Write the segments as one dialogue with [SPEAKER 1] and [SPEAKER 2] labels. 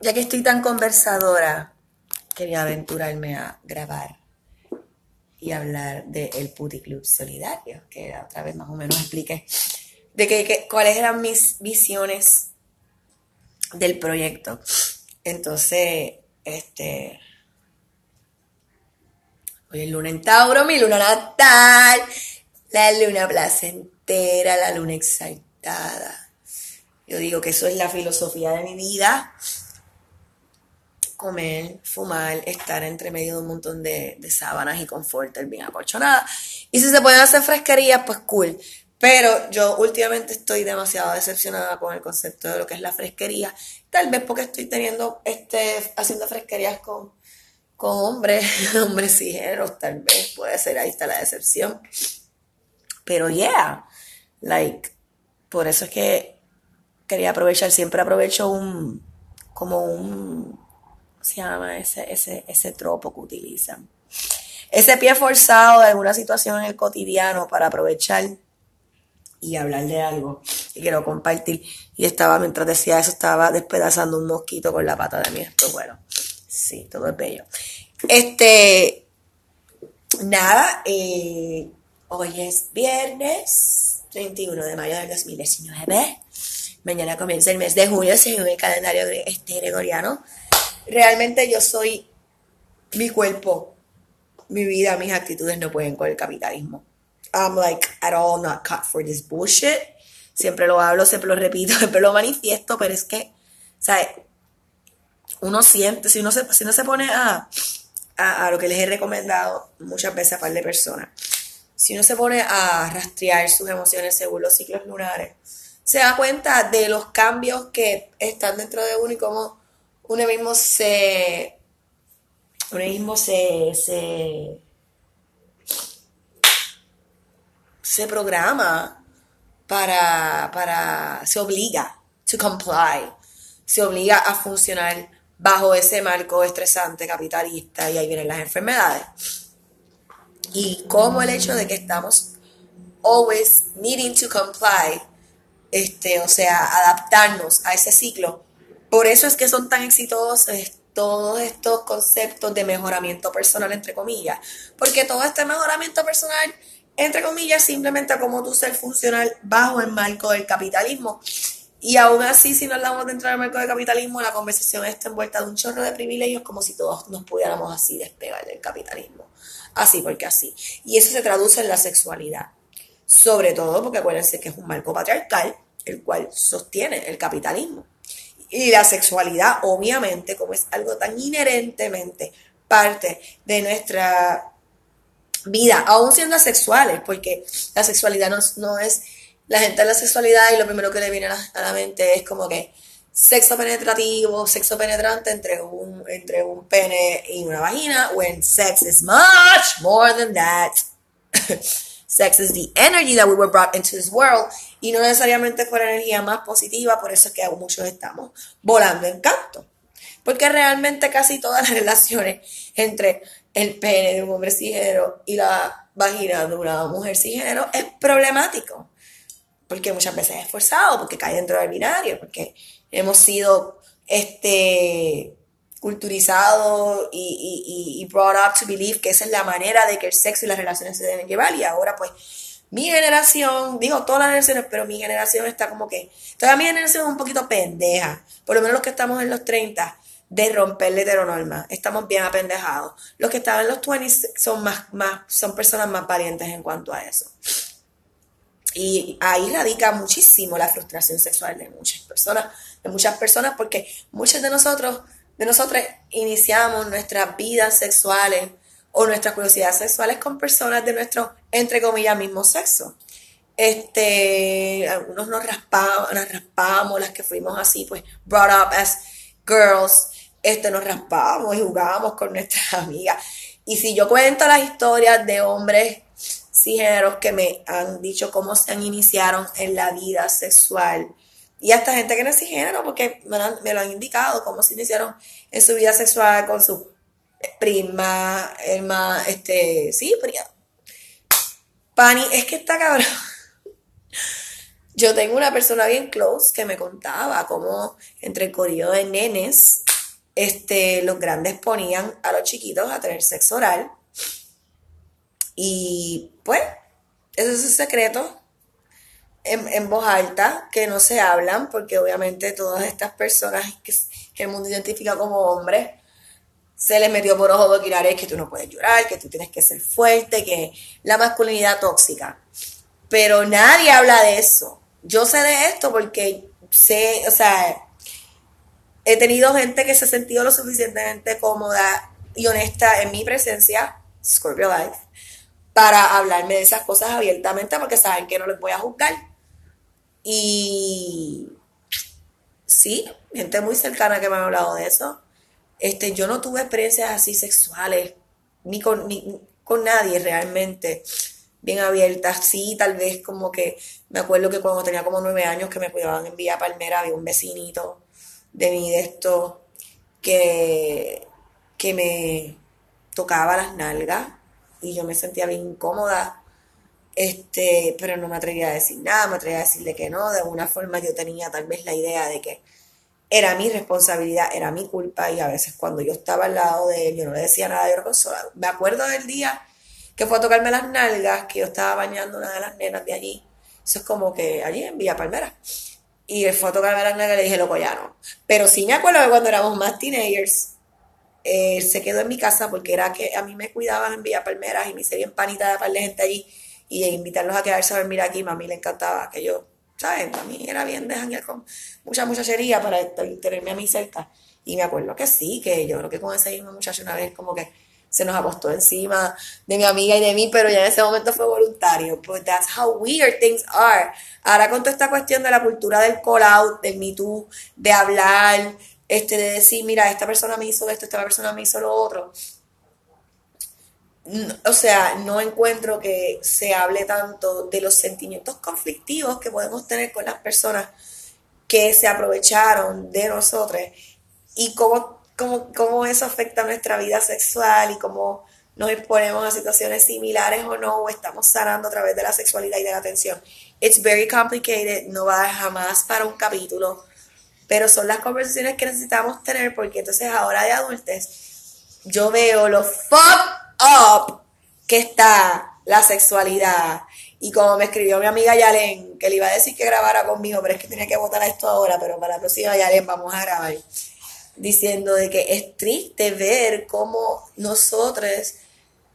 [SPEAKER 1] ya que estoy tan conversadora, quería aventurarme a grabar y hablar del Puti Club Solidario, que otra vez más o menos expliqué de que, cuáles eran mis visiones del proyecto. Entonces, este, hoy es luna en Tauro, mi luna natal, la luna placentera, la luna exaltada. Yo digo que eso es la filosofía de mi vida. Comer, fumar, estar entre medio de un montón de, sábanas y confort, bien acolchonada. Y si se pueden hacer fresquerías, pues cool. Pero yo últimamente estoy demasiado decepcionada con el concepto de lo que es la fresquería. Tal vez porque estoy teniendo, este, haciendo fresquerías con, con hombres, hombres cijeros, tal vez puede ser, ahí está la decepción. Pero yeah, like, por eso es que quería aprovechar, siempre aprovecho un, como un, ¿cómo se llama? Ese, ese, ese tropo que utilizan. Ese pie forzado de alguna situación en el cotidiano para aprovechar y hablar de algo y quiero compartir. Y estaba, mientras decía eso, estaba despedazando un mosquito con la pata de mi. Bueno, sí, todo es bello. Este, nada, eh, hoy es viernes 31 de mayo del 2019. Mañana comienza el mes de junio según el calendario este gregoriano. Realmente yo soy mi cuerpo, mi vida, mis actitudes no pueden con el capitalismo. I'm like at all not cut for this bullshit. Siempre lo hablo, siempre lo repito, siempre lo manifiesto, pero es que, ¿sabes? Uno siente, si uno se, si uno se pone a, a, lo que les he recomendado muchas veces a par de personas, si uno se pone a rastrear sus emociones según los ciclos lunares, se da cuenta de los cambios que están dentro de uno y cómo uno mismo se, uno mismo se, se se programa para, para, se obliga to comply, se obliga a funcionar bajo ese marco estresante capitalista y ahí vienen las enfermedades. Y como el hecho de que estamos always needing to comply, este, o sea, adaptarnos a ese ciclo, por eso es que son tan exitosos todos estos conceptos de mejoramiento personal, entre comillas, porque todo este mejoramiento personal entre comillas, simplemente como tu ser funcional bajo el marco del capitalismo. Y aún así, si no hablamos dentro del marco del capitalismo, la conversación está envuelta de un chorro de privilegios como si todos nos pudiéramos así despegar del capitalismo. Así porque así. Y eso se traduce en la sexualidad. Sobre todo porque acuérdense que es un marco patriarcal el cual sostiene el capitalismo. Y la sexualidad, obviamente, como es algo tan inherentemente parte de nuestra vida, aún siendo asexuales, porque la sexualidad no, es la gente la sexualidad y lo primero que le viene a la, mente es como que sexo penetrativo, sexo penetrante entre un, entre un pene y una vagina, when sex is much more than that. sex is the energy that we were brought into this world y no necesariamente fue la energía más positiva, por eso es que muchos estamos volando en canto. Porque realmente casi todas las relaciones entre el pene de un hombre cisgénero y la vagina de una mujer cisgénero es problemático. Porque muchas veces es forzado, porque cae dentro del binario, porque hemos sido este, culturizados y, y, brought up to believe que esa es la manera de que el sexo y las relaciones se deben llevar. Y ahora, pues, mi generación, digo todas las generaciones, pero mi generación está como que. Todavía mi generación es un poquito pendeja. Por lo menos los que estamos en los 30 de romper la heteronorma. Estamos bien apendejados. Los que estaban en los 20 son, más, más, son personas más valientes en cuanto a eso. Y ahí radica muchísimo la frustración sexual de muchas personas, de muchas personas, porque muchos de nosotros, de nosotros iniciamos nuestras vidas sexuales o nuestras curiosidades sexuales con personas de nuestro, entre comillas, mismo sexo. Este, algunos nos raspamos, nos raspamos, las que fuimos así, pues, brought up as girls, este, nos raspábamos y jugábamos con nuestras amigas. Y si yo cuento las historias de hombres cisgéneros que me han dicho cómo se han iniciaron en la vida sexual, y hasta gente que no es cisgénero, porque me lo, han, indicado, cómo se iniciaron en su vida sexual con su prima, hermana, este, sí, prima. Pani, es que está cabrón. Yo tengo una persona bien close que me contaba cómo entre el código de nenes este, los grandes ponían a los chiquitos a tener sexo oral. Y pues, eso es un secreto en, en, voz alta, que no se hablan, porque obviamente todas estas personas que el mundo identifica como hombres, se les metió por ojo de es que tú no puedes llorar, que tú tienes que ser fuerte, que la masculinidad tóxica. Pero nadie habla de eso. Yo sé de esto porque sé, o sea, he tenido gente que se ha sentido lo suficientemente cómoda y honesta en mi presencia, Scorpio Life, para hablarme de esas cosas abiertamente porque saben que no les voy a juzgar. Y sí, gente muy cercana que me ha hablado de eso. Este, yo no tuve experiencias así sexuales, ni con, ni con nadie realmente, bien abiertas. Sí, tal vez como que me acuerdo que cuando tenía como nueve años que me cuidaban en Villa Palmera, había un vecinito de mí de esto que, que me tocaba las nalgas y yo me sentía bien incómoda. Este, pero no me atrevía a decir nada, me atrevía a decirle que no. De alguna forma yo tenía tal vez la idea de que era mi responsabilidad, era mi culpa y a veces cuando yo estaba al lado de él, yo no le decía nada, yo lo consolaba. Me acuerdo del día que fue a tocarme las nalgas, que yo estaba bañando una de las nenas de allí. Eso es como que allí en Villa Palmera. Y él fue a tocarme las nalgas y le dije, loco, ya no. Pero sí me acuerdo que cuando éramos más teenagers, él se quedó en mi casa porque era que a mí me cuidaban en Villa Palmeras y me hice bien panita de par de gente allí y invitarlos a quedarse a dormir aquí, a mí le encantaba que yo ¿sabes? A mí era bien de con mucha muchachería para tenerme a mí cerca. Y me acuerdo que sí, que yo creo que con ese mismo muchacho una vez como que se nos apostó encima de mi amiga y de mí, pero ya en ese momento fue voluntario. But that's how weird things are. Ahora con toda esta cuestión de la cultura del call out, del me too, de hablar, este, de decir, mira, esta persona me hizo esto, esta persona me hizo lo otro o sea, no encuentro que se hable tanto de los sentimientos conflictivos que podemos tener con las personas que se aprovecharon de nosotros y cómo, cómo, cómo eso afecta nuestra vida sexual y cómo nos exponemos a situaciones similares o no, o estamos sanando a través de la sexualidad y de la atención. It's very complicated, no va jamás para un capítulo, pero son las conversaciones que necesitamos tener porque entonces ahora de adultos yo veo los fuck up que está la sexualidad. Y como me escribió mi amiga Yalen, que le iba a decir que grabara conmigo, pero es que tenía que votar esto ahora, pero para la próxima Yalen vamos a grabar. Diciendo de que es triste ver cómo nosotros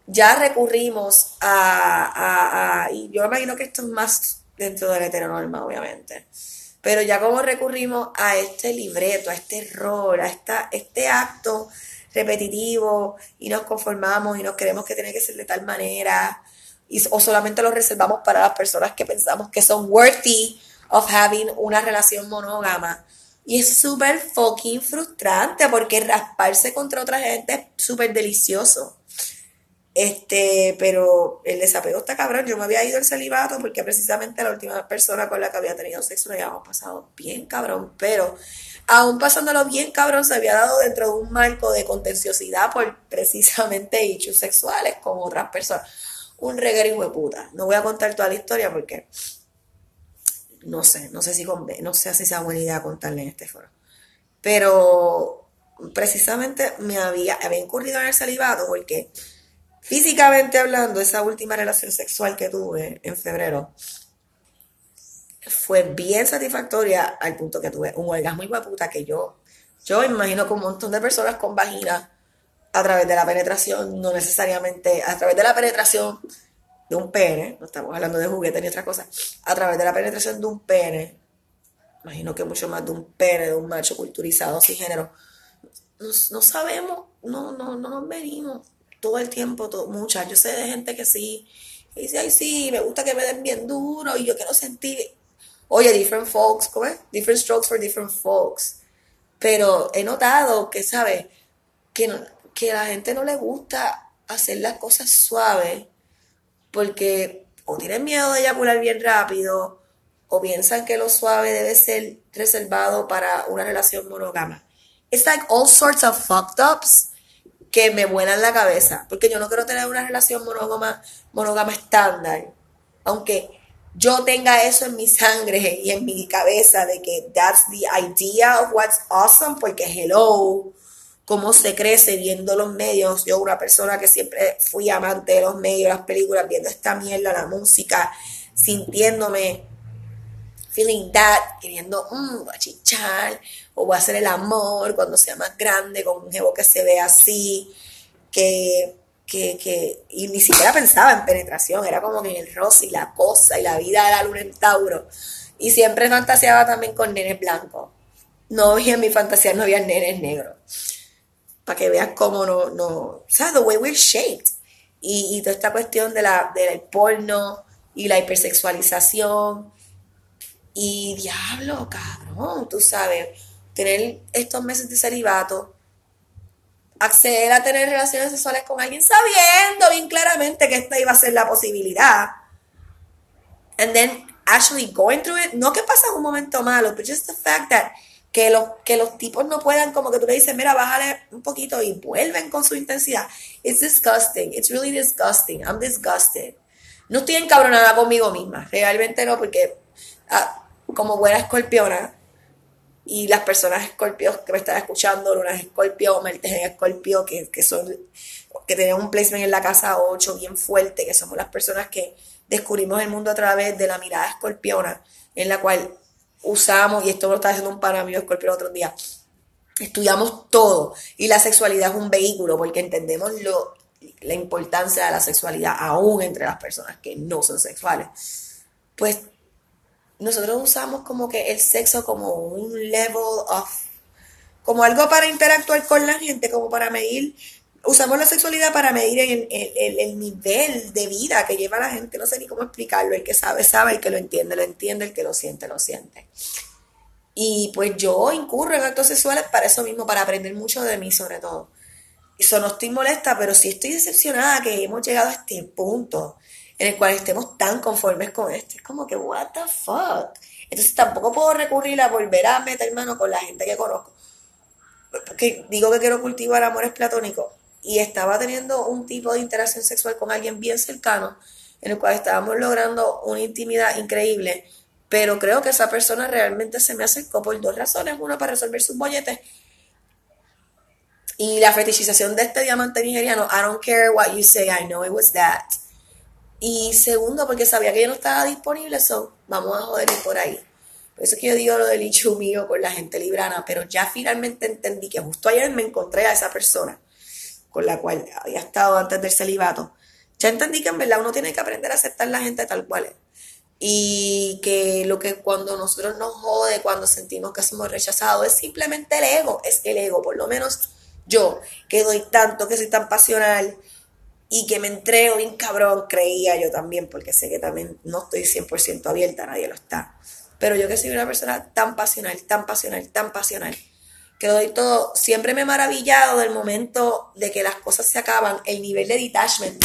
[SPEAKER 1] ya recurrimos a, y yo imagino que esto es más dentro de la heteronorma, obviamente, pero ya como recurrimos a este libreto, a este rol, a esta, este acto repetitivo y nos conformamos y nos creemos que tiene que ser de tal manera y, o solamente lo reservamos para las personas que pensamos que son worthy of having una relación monógama. Y es súper fucking frustrante porque rasparse contra otra gente es súper delicioso. Este, pero el desapego está cabrón. Yo me había ido al celibato porque precisamente la última persona con la que había tenido sexo lo habíamos pasado bien cabrón. Pero aún pasándolo bien cabrón, se había dado dentro de un marco de contenciosidad por precisamente hechos sexuales con otras personas. Un reguero de puta. No voy a contar toda la historia porque no sé, no sé si no sé si sea buena idea contarle en este foro. Pero precisamente me había, había incurrido en el celibato porque físicamente hablando, esa última relación sexual que tuve en febrero, fue bien satisfactoria al punto que tuve un orgasmo muy puta que yo, yo imagino que un montón de personas con vagina a través de la penetración, no necesariamente a través de la penetración de un pene, no estamos hablando de juguetes ni otra cosa, a través de la penetración de un pene, imagino que mucho más de un pene, de un macho culturizado sin género, no, sabemos, no, no, no nos venimos todo el tiempo, todo, muchas, yo sé de gente que sí, que dice, ay sí, me gusta que me den bien duro y yo quiero sentir, Oye, different folks, ¿cómo es? Different strokes for different folks. Pero he notado que, ¿sabes? Que, que a la gente no le gusta hacer las cosas suaves porque o tienen miedo de eyacular bien rápido o piensan que lo suave debe ser reservado para una relación monógama. It's like all sorts of fucked ups que me vuelan la cabeza porque yo no quiero tener una relación monógama, monógama estándar. Aunque yo tenga eso en mi sangre y en mi cabeza de que that's the idea of what's awesome, porque hello, cómo se crece viendo los medios. Yo, una persona que siempre fui amante de los medios, las películas, viendo esta mierda, la música, sintiéndome, feeling that, queriendo, mmm, chichar, o voy a hacer el amor cuando sea más grande, con un jevo que se ve así, que, que, que, y ni siquiera pensaba en penetración, era como en el rosa y la cosa y la vida de la luna en Tauro. Y siempre fantaseaba también con nenes blancos. No había en mi fantasía, no había nenes negros. Para que veas cómo no, no, o sea, the way we're shaped. Y, y toda esta cuestión de la, del porno y la hipersexualización. Y diablo, cabrón, tú sabes, tener estos meses de celibato, acceder a tener relaciones sexuales con alguien sabiendo bien claramente que esta iba a ser la posibilidad. And then actually going through it, no que pasa un momento malo, but just the fact that que los, que los tipos no puedan, como que tú le dices, mira, bájale un poquito y vuelven con su intensidad. It's disgusting. It's really disgusting. I'm disgusted. No estoy encabronada conmigo misma. Realmente no, porque ah, como buena escorpiona, y las personas escorpios que me están escuchando, lunas escorpio, mertes en escorpio, que, que son, que tienen un placement en la casa 8 bien fuerte, que somos las personas que descubrimos el mundo a través de la mirada escorpiona, en la cual usamos, y esto lo está haciendo un pana mío escorpio el otro día, estudiamos todo, y la sexualidad es un vehículo, porque entendemos lo, la importancia de la sexualidad aún entre las personas que no son sexuales. Pues nosotros usamos como que el sexo como un level of, como algo para interactuar con la gente, como para medir, usamos la sexualidad para medir el, el, nivel de vida que lleva la gente, no sé ni cómo explicarlo, el que sabe, sabe, el que lo entiende, lo entiende, el que lo siente, lo siente. Y pues yo incurro en actos sexuales para eso mismo, para aprender mucho de mí sobre todo. Eso no estoy molesta, pero sí estoy decepcionada que hemos llegado a este punto en el cual estemos tan conformes con esto. Es como que, what the fuck. Entonces tampoco puedo recurrir a volver a meter mano con la gente que conozco. Porque digo que quiero cultivar amores platónicos. Y estaba teniendo un tipo de interacción sexual con alguien bien cercano, en el cual estábamos logrando una intimidad increíble. Pero creo que esa persona realmente se me acercó por dos razones. Una, para resolver sus bolletes. Y la fetichización de este diamante nigeriano, I don't care what you say, I know it was that. Y segundo, porque sabía que yo no estaba disponible, so vamos a joder por ahí. Por eso es que yo digo lo del ichu mío con la gente librana, pero ya finalmente entendí que justo ayer me encontré a esa persona con la cual había estado antes del celibato. Ya entendí que en verdad uno tiene que aprender a aceptar la gente tal cual. Y que lo que cuando nosotros nos jode, cuando sentimos que somos rechazados, es simplemente el ego, es el ego, por lo menos yo, que doy tanto, que soy tan pasional, y que me entrego bien cabrón, creía yo también, porque sé que también no estoy 100% abierta, nadie lo está. Pero yo que soy una persona tan pasional, tan pasional, tan pasional, que doy todo, siempre me he maravillado del momento de que las cosas se acaban, el nivel de detachment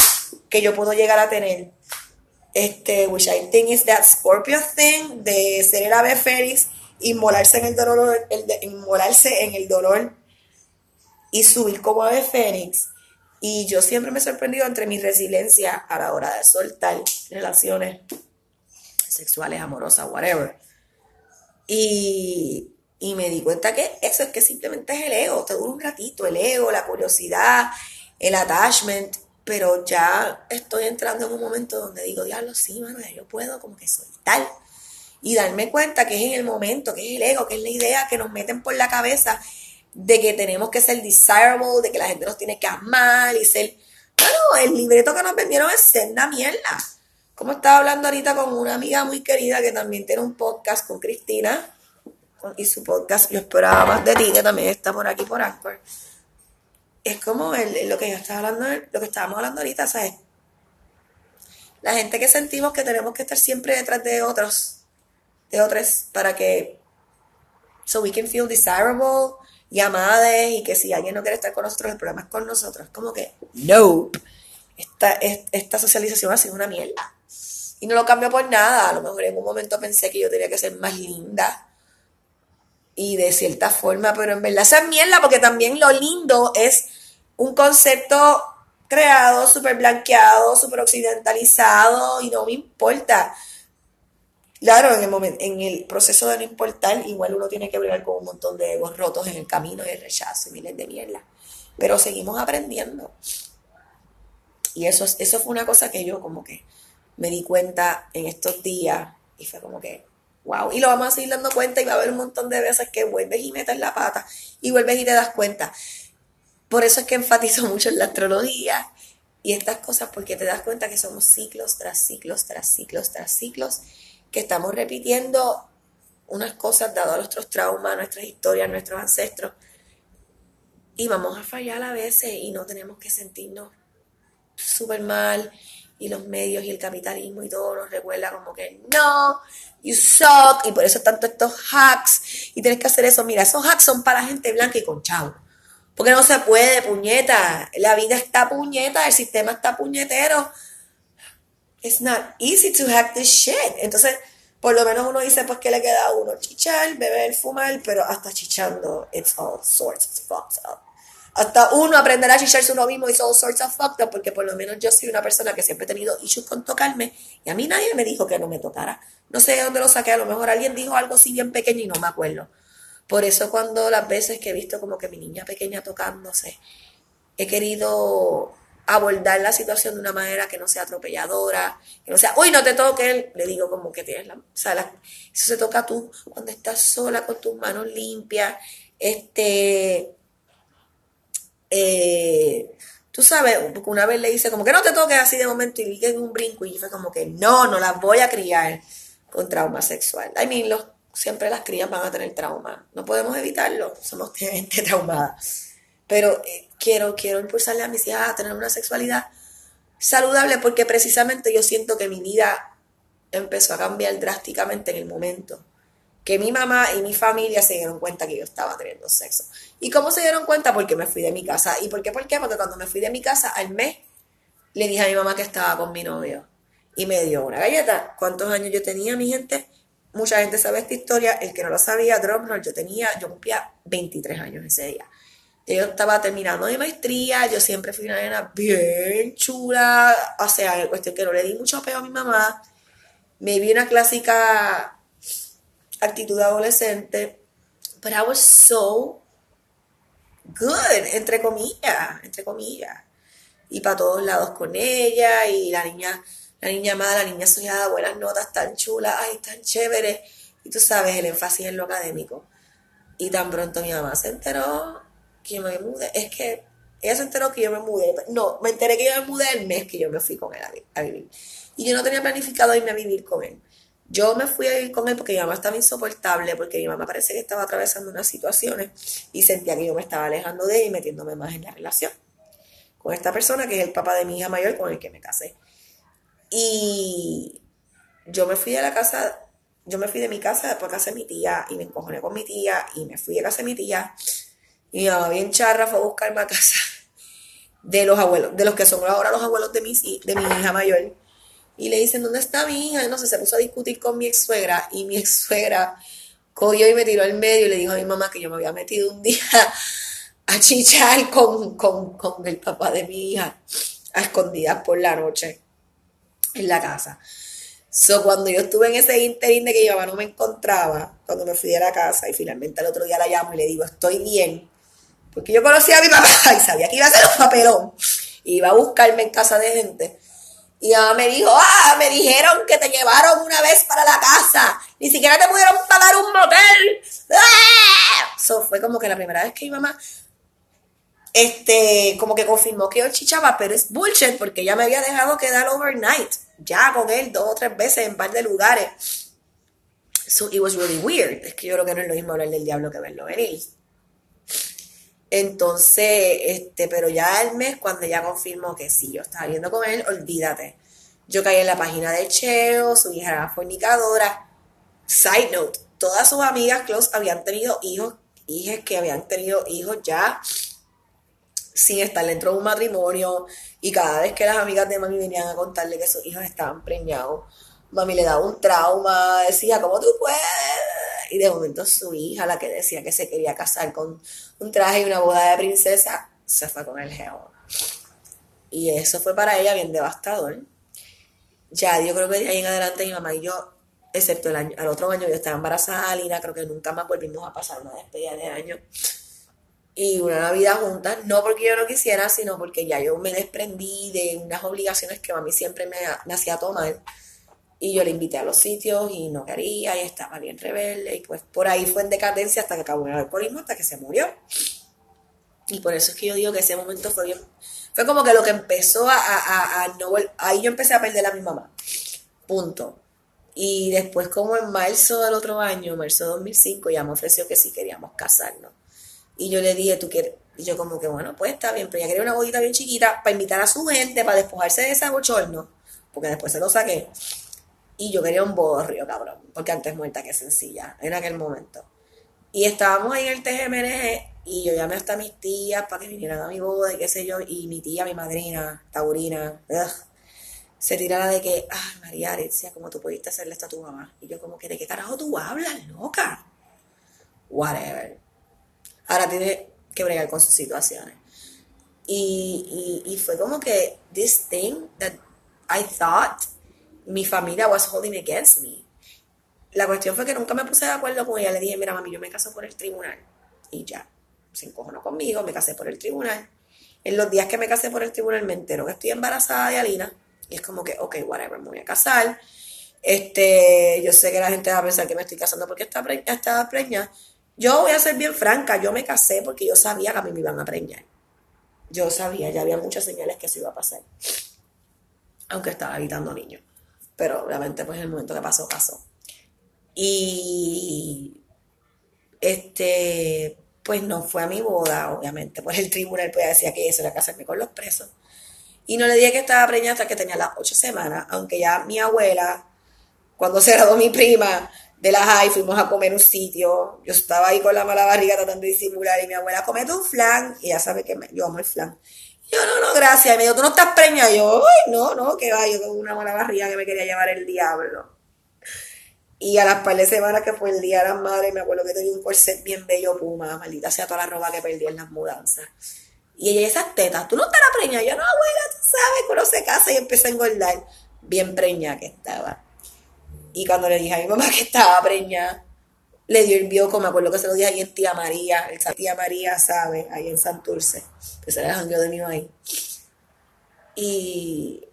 [SPEAKER 1] que yo puedo llegar a tener. Este, which I think is that Scorpio thing de ser el ave fénix, inmolarse en el dolor, el de, inmolarse en el dolor y subir como ave fénix y yo siempre me he sorprendido entre mi resiliencia a la hora de soltar relaciones sexuales, amorosas, whatever. Y, y me di cuenta que eso es que simplemente es el ego, te dura un ratito, el ego, la curiosidad, el attachment, pero ya estoy entrando en un momento donde digo, diablo, sí, mano, yo puedo como que soltar y darme cuenta que es en el momento, que es el ego, que es la idea que nos meten por la cabeza de que tenemos que ser desirable, de que la gente nos tiene que amar y ser... Bueno, el libreto que nos vendieron es senda mierda. Como estaba hablando ahorita con una amiga muy querida que también tiene un podcast con Cristina, y su podcast Yo esperaba más de ti, que también está por aquí por Anchor. Es como el, lo que yo estaba hablando, lo que estábamos hablando ahorita, ¿sabes? La gente que sentimos que tenemos que estar siempre detrás de otros, de otros, para que, so we can feel desirable, llamadas y que si alguien no quiere estar con nosotros, el problema es con nosotros. Como que, no. Esta, esta socialización ha sido una mierda. Y no lo cambio por nada. A lo mejor en un momento pensé que yo tenía que ser más linda. Y de cierta forma, pero en verdad esa es mierda porque también lo lindo es un concepto creado, súper blanqueado, súper occidentalizado y no me importa. Claro, en el, momento, en el proceso de no importar, igual uno tiene que bregar con un montón de egos rotos en el camino y el rechazo y miles de mierda. Pero seguimos aprendiendo. Y eso, eso fue una cosa que yo como que me di cuenta en estos días y fue como que, wow. Y lo vamos a seguir dando cuenta y va a haber un montón de veces que vuelves y metes la pata y vuelves y te das cuenta. Por eso es que enfatizo mucho en la astrología y estas cosas porque te das cuenta que somos ciclos tras ciclos, tras ciclos, tras ciclos que estamos repitiendo unas cosas dadas a nuestros traumas, nuestras historias, nuestros ancestros. Y vamos a fallar a veces y no tenemos que sentirnos súper mal. Y los medios y el capitalismo y todo nos recuerda como que no, you suck. Y por eso tanto estos hacks. Y tienes que hacer eso. Mira, esos hacks son para gente blanca y con chavo. Porque no se puede, puñeta. La vida está puñeta, el sistema está puñetero it's not easy to hack this shit. Entonces, por lo menos uno dice, pues, que le queda a uno? Chichar, beber, fumar, pero hasta chichando, it's all sorts of fucked up. Hasta uno aprenderá a chicharse uno mismo, it's all sorts of fucked up, porque por lo menos yo soy una persona que siempre he tenido issues con tocarme, y a mí nadie me dijo que no me tocara. No sé de dónde lo saqué, a lo mejor alguien dijo algo así bien pequeño y no me acuerdo. Por eso cuando las veces que he visto como que mi niña pequeña tocándose, he querido abordar la situación de una manera que no sea atropelladora, que no sea, uy, no te toque, le digo como que tienes la, o sea, eso se toca tú cuando estás sola con tus manos limpias, este, eh, tú sabes, una vez le dice como que no te toques así de momento y en un brinco y fue como que no, no las voy a criar con trauma sexual. I mean, los, siempre las crías van a tener trauma, no podemos evitarlo, somos gente traumada, pero eh, quiero, quiero impulsarle a mis hijas a tener una sexualidad saludable porque precisamente yo siento que mi vida empezó a cambiar drásticamente en el momento que mi mamá y mi familia se dieron cuenta que yo estaba teniendo sexo. ¿Y cómo se dieron cuenta? Porque me fui de mi casa. ¿Y por qué? ¿Por qué? Porque cuando me fui de mi casa al mes, le dije a mi mamá que estaba con mi novio. Y me dio una galleta. ¿Cuántos años yo tenía, mi gente? Mucha gente sabe esta historia. El que no lo sabía, drumroll, yo tenía, yo cumplía 23 años ese día. Yo estaba terminando mi maestría, yo siempre fui una nena bien chula, o sea, cuestión que no le di mucho apego a mi mamá. Me vi una clásica actitud adolescente, but I was so good, entre comillas, entre comillas. Y para todos lados con ella, y la niña, la niña amada, la niña soñada, buenas notas, tan chula, ay, tan chévere. Y tú sabes, el énfasis en lo académico. Y tan pronto mi mamá se enteró, que me mudé. Es que ella se enteró que yo me mudé. No, me enteré que yo me mudé el mes que yo me fui con él a, vivir. Y yo no tenía planificado irme a vivir con él. Yo me fui a vivir con él porque mi mamá estaba insoportable, porque mi mamá parece que estaba atravesando unas situaciones y sentía que yo me estaba alejando de él y metiéndome más en la relación con esta persona que es el papá de mi hija mayor con el que me casé. Y yo me fui de la casa, yo me fui de mi casa después de casa de mi tía y me encojoné con mi tía y me fui de casa de mi tía mi mamá bien charra fue a buscarme a casa de los abuelos, de los que son ahora los abuelos de mi, de mi hija mayor. Y le dicen, ¿dónde está mi hija? Y no sé, se puso a discutir con mi ex suegra y mi ex suegra cogió y me tiró al medio y le dijo a mi mamá que yo me había metido un día a chichar con, con, con el papá de mi hija a escondidas por la noche en la casa. So, cuando yo estuve en ese interín de que mi mamá no me encontraba, cuando me fui de la casa y finalmente el otro día la llamo y le digo, estoy bien, porque yo conocía a mi mamá y sabía que iba a ser un papelón. iba a buscarme en casa de gente. Y mamá me dijo, ah, me dijeron que te llevaron una vez para la casa. Ni siquiera te pudieron pagar un motel. ¡Ah! Eso fue como que la primera vez que mi mamá, este, como que confirmó que yo chichaba, pero es bullshit porque ella me había dejado quedar overnight. Ya con él dos o tres veces en par de lugares. So it was really weird. Es que yo creo que no es lo mismo hablar del diablo que verlo venir. Entonces, este, pero ya al mes, cuando ella confirmó que sí, yo estaba viendo con él, olvídate. Yo caí en la página de Cheo, su hija era fornicadora. Side note, todas sus amigas close habían tenido hijos, hijas que habían tenido hijos ya sin estar dentro de un matrimonio. Y cada vez que las amigas de mami venían a contarle que sus hijos estaban preñados, mami le daba un trauma, decía, ¿cómo tú puedes? Y de momento su hija, la que decía que se quería casar con un traje y una boda de princesa, se fue con el geo. Y eso fue para ella bien devastador. Ya, yo creo que de ahí en adelante mi mamá y yo excepto el año, al otro año yo estaba embarazada, Lina, creo que nunca más volvimos a pasar una despedida de año y una Navidad juntas, no porque yo no quisiera, sino porque ya yo me desprendí de unas obligaciones que mami siempre me hacía tomar. Y yo le invité a los sitios y no quería, y estaba bien rebelde, y pues por ahí fue en decadencia hasta que acabó en el alcoholismo, hasta que se murió. Y por eso es que yo digo que ese momento fue bien, fue como que lo que empezó a, a, a ahí yo empecé a perder a mi mamá, punto. Y después como en marzo del otro año, marzo de 2005, ya me ofreció que sí queríamos casarnos. Y yo le dije, ¿tú quieres? Y yo como que, bueno, pues está bien, pero ella quería una bodita bien chiquita para invitar a su gente, para despojarse de ese bochorno, porque después se lo saqué. Y yo quería un bodorrio, cabrón, porque antes muerta que sencilla, en aquel momento. Y estábamos ahí en el TGMNG y yo llamé hasta mis tías para que vinieran a mi boda y qué sé yo, y mi tía, mi madrina, Taurina, se tirara de que, ah, María Arecia, ¿cómo tú pudiste hacerle esto a tu mamá? Y yo como que, ¿de qué carajo tú hablas, loca? Whatever. Ahora tiene que bregar con sus situaciones. Y, y fue como que this thing that I thought mi familia was holding against me. La cuestión fue que nunca me puse de acuerdo con ella. Le dije, mira, mami, yo me caso por el tribunal. Y ya, se encojonó conmigo, me casé por el tribunal. En los días que me casé por el tribunal me entero que estoy embarazada de Alina. Y es como que, ok, whatever, me voy a casar. Este, yo sé que la gente va a pensar que me estoy casando porque está, está preñada. Yo voy a ser bien franca, yo me casé porque yo sabía que a mí me iban a preñar. Yo sabía, ya había muchas señales que eso iba a pasar. Aunque estaba evitando niños. Pero obviamente, pues en el momento que pasó, pasó. Y este, pues no fue a mi boda, obviamente. Pues el tribunal pues decía que eso era casarme con los presos. Y no le dije que estaba preñada hasta que tenía las ocho semanas, aunque ya mi abuela, cuando se graduó mi prima, de la high, fuimos a comer un sitio. Yo estaba ahí con la mala barriga tratando de disimular y mi abuela, comete un flan. Y ella sabe que yo amo el flan. Yo, no, no, gracias. Y me dijo, tú no estás preñada. yo, ay, no, no, que va. Yo con una mala barriga que me quería llevar el diablo. Y a las par de semanas que fue el día de las madres, me acuerdo que tenía un corset bien bello puma, maldita sea toda la ropa que perdí en las mudanzas. Y ella, esas tetas, tú no estás preñada. Yo, no, abuela, tú sabes que uno se casa y empieza a engordar. Bien preñada que estaba. Y cuando le dije a mi mamá que estaba preñada, le dio el bioco, me acuerdo que se lo dije ahí en Tía María, esa Tía María, ¿sabe? Ahí en Santurce, que se le de mí ahí. Y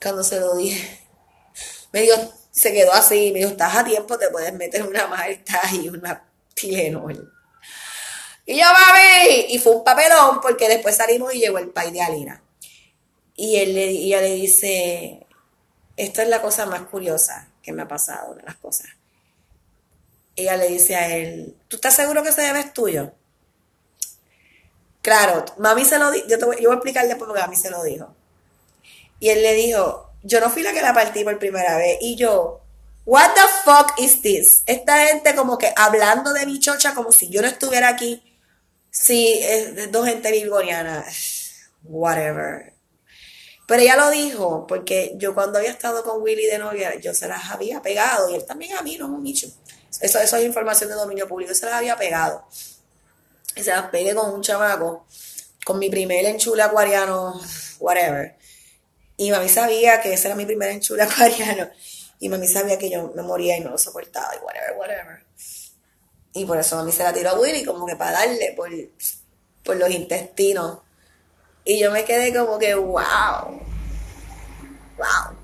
[SPEAKER 1] cuando se lo dije, me dijo, se quedó así, me dijo, estás a tiempo, te puedes meter una malta y una Tilenol. Y yo, mami, y fue un papelón porque después salimos y llegó el país de Alina. Y, él le, ella le dice, esto es la cosa más curiosa que me ha pasado, de las cosas. Ella le dice a él, ¿tú estás seguro que ese bebé es tuyo? Claro, mami se lo dijo, yo, voy, a explicar después porque mami se lo dijo. Y él le dijo, yo no fui la que la partí por primera vez. Y yo, what the fuck is this? Esta gente como que hablando de bichocha como si yo no estuviera aquí. Sí, es dos gente virgoniana. Whatever. Pero ella lo dijo porque yo cuando había estado con Willy de novia, yo se las había pegado y él también a mí, no un dicho. Eso, eso es información de dominio público, se las había pegado. Y se las pegué con un chamaco, con mi primer enchule acuariano, whatever. Y mami sabía que ese era mi primer enchule acuariano. Y mami sabía que yo me moría y no lo soportaba y whatever, whatever. Y por eso mami se la tiró a Willy como que para darle por, por los intestinos y yo me quedé como que, wow, wow.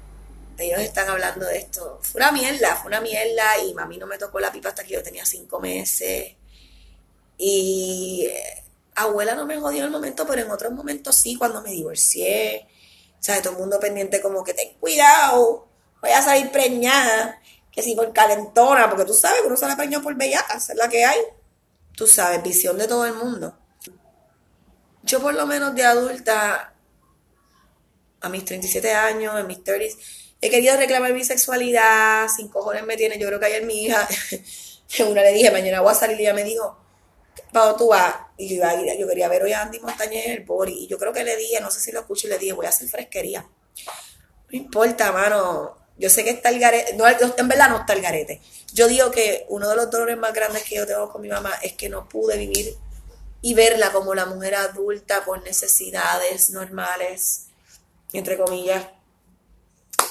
[SPEAKER 1] Ellos están hablando de esto. Fue una mierda, fue una mierda y mami no me tocó la pipa hasta que yo tenía cinco meses. Y eh, abuela no me jodió en el momento, pero en otros momentos sí, cuando me divorcié. O sea, todo el mundo pendiente como que ten cuidado, voy a salir preñada, que si por calentona, porque tú sabes que uno se la por bellaca, es la que hay. Tú sabes, visión de todo el mundo yo por lo menos de adulta, a mis 37 años, en mis 30s, he querido reclamar mi sexualidad, sin cojones me tiene, yo creo que ayer mi hija, una le dije, mañana voy a salir y ella me dijo, ¿para tú vas? Y yo, iba yo quería ver hoy a Andy Montañez en el body, y yo creo que le dije, no sé si lo escucho, y le dije, voy a hacer fresquería. No importa, mano, yo sé que está el garete, no, en verdad no está el garete. Yo digo que uno de los dolores más grandes que yo tengo con mi mamá es que no pude vivir y verla como la mujer adulta con necesidades normales, entre comillas,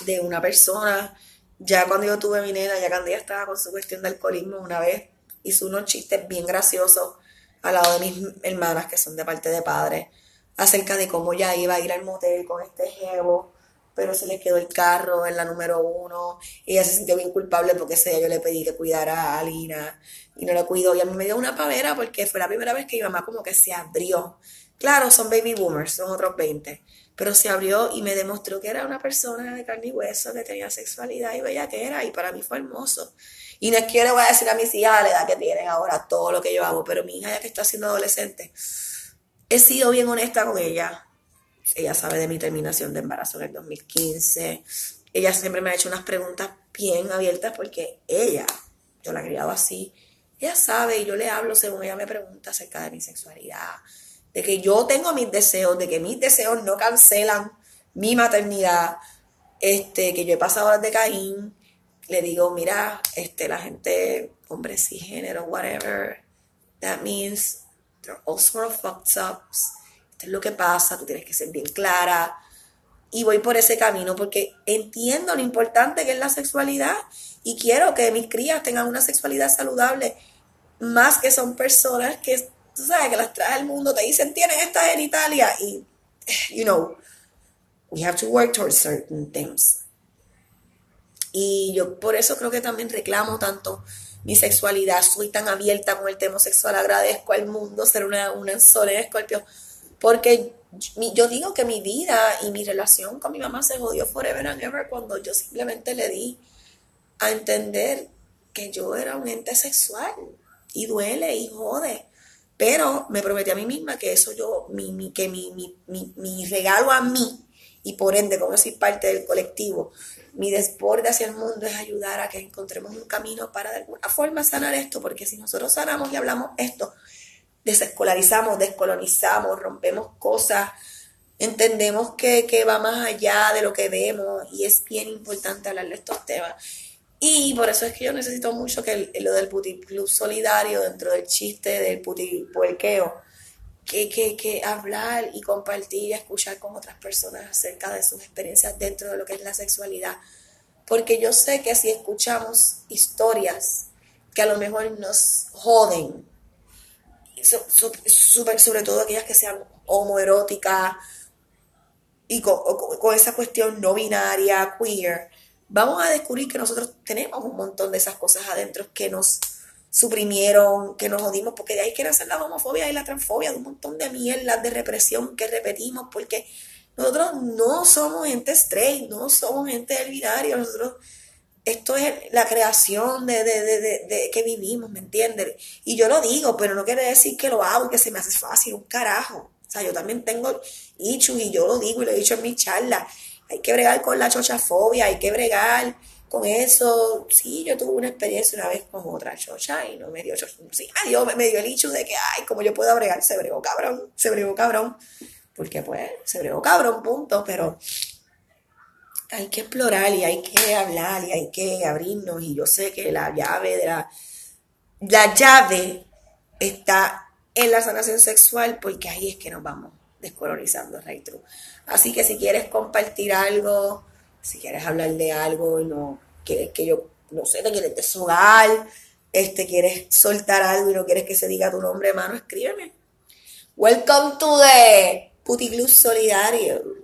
[SPEAKER 1] de una persona. Ya cuando yo tuve mi nena, ya cuando ella estaba con su cuestión de alcoholismo, una vez hizo unos chistes bien graciosos al lado de mis hermanas, que son de parte de padre, acerca de cómo ya iba a ir al motel con este jevo, pero se le quedó el carro en la número uno, y ella se sintió bien culpable porque ese día yo le pedí que cuidara a Alina, y no la cuidó, y a mí me dio una pavera porque fue la primera vez que mi mamá como que se abrió. Claro, son baby boomers, son otros 20, pero se abrió y me demostró que era una persona de carne y hueso, que tenía sexualidad y bella que era, y para mí fue hermoso. Y no es que yo le voy a decir a mis hijas la edad que tienen ahora todo lo que yo hago, pero mi hija ya que está siendo adolescente, he sido bien honesta con ella. Ella sabe de mi terminación de embarazo en el 2015. Ella siempre me ha hecho unas preguntas bien abiertas porque ella, yo la he criado así, ella sabe y yo le hablo según ella me pregunta acerca de mi sexualidad, de que yo tengo mis deseos, de que mis deseos no cancelan mi maternidad, este, que yo he pasado las de Caín, le digo, mira, este, la gente, hombre género, whatever, that means they're all sort of fucked ups. Esto es lo que pasa, tú tienes que ser bien clara. Y voy por ese camino porque entiendo lo importante que es la sexualidad y quiero que mis crías tengan una sexualidad saludable, más que son personas que, tú sabes, que las trae al mundo, te dicen, tienen esta genitalia y, you know, we have to work towards certain things. Y yo por eso creo que también reclamo tanto mi sexualidad, soy tan abierta con el tema sexual, agradezco al mundo ser una, una sol en escorpio, porque yo digo que mi vida y mi relación con mi mamá se jodió forever and ever cuando yo simplemente le di a entender que yo era un ente sexual y duele y jode. Pero me prometí a mí misma que eso yo, mi, mi, que mi, mi, mi regalo a mí, y por ende, como soy parte del colectivo, mi desborde hacia el mundo es ayudar a que encontremos un camino para de alguna forma sanar esto, porque si nosotros sanamos y hablamos esto, desescolarizamos, descolonizamos, rompemos cosas, entendemos que, va más allá de lo que vemos y es bien importante hablar de estos temas. Y por eso es que yo necesito mucho que lo del puti club solidario dentro del chiste del puti puerqueo, que, que, hablar y compartir y escuchar con otras personas acerca de sus experiencias dentro de lo que es la sexualidad. Porque yo sé que si escuchamos historias que a lo mejor nos joden, sobre todo aquellas que sean homoeróticas y con, con, esa cuestión no binaria, queer, vamos a descubrir que nosotros tenemos un montón de esas cosas adentro que nos suprimieron, que nos jodimos, porque de ahí quieren hacer la homofobia y la transfobia, de un montón de mierdas de represión que repetimos, porque nosotros no somos gente straight, no somos gente del binario, nosotros, esto es la creación de, de, de, de, que vivimos, ¿me entiendes? Y yo lo digo, pero no quiere decir que lo hago y que se me hace fácil, un carajo. O sea, yo también tengo issues y yo lo digo y lo he dicho en mi charla. Hay que bregar con la chochafobia, hay que bregar con eso, sí, yo tuve una experiencia una vez con otra chocha y no me dio chocha. Sí, dio, me dio el hecho de que, ay, como yo puedo bregar, se bregó cabrón, se bregó cabrón. Porque pues, se bregó cabrón, punto, pero hay que explorar y hay que hablar y hay que abrirnos. Y yo sé que la llave de la. La llave está en la sanación sexual porque ahí es que nos vamos descolonizando, right Así que si quieres compartir algo si quieres hablar de algo y no quieres que yo, no sé, te quieres deshogar, este, quieres soltar algo y no quieres que se diga tu nombre, hermano, escríbeme. Welcome to the Puticlub Solidario.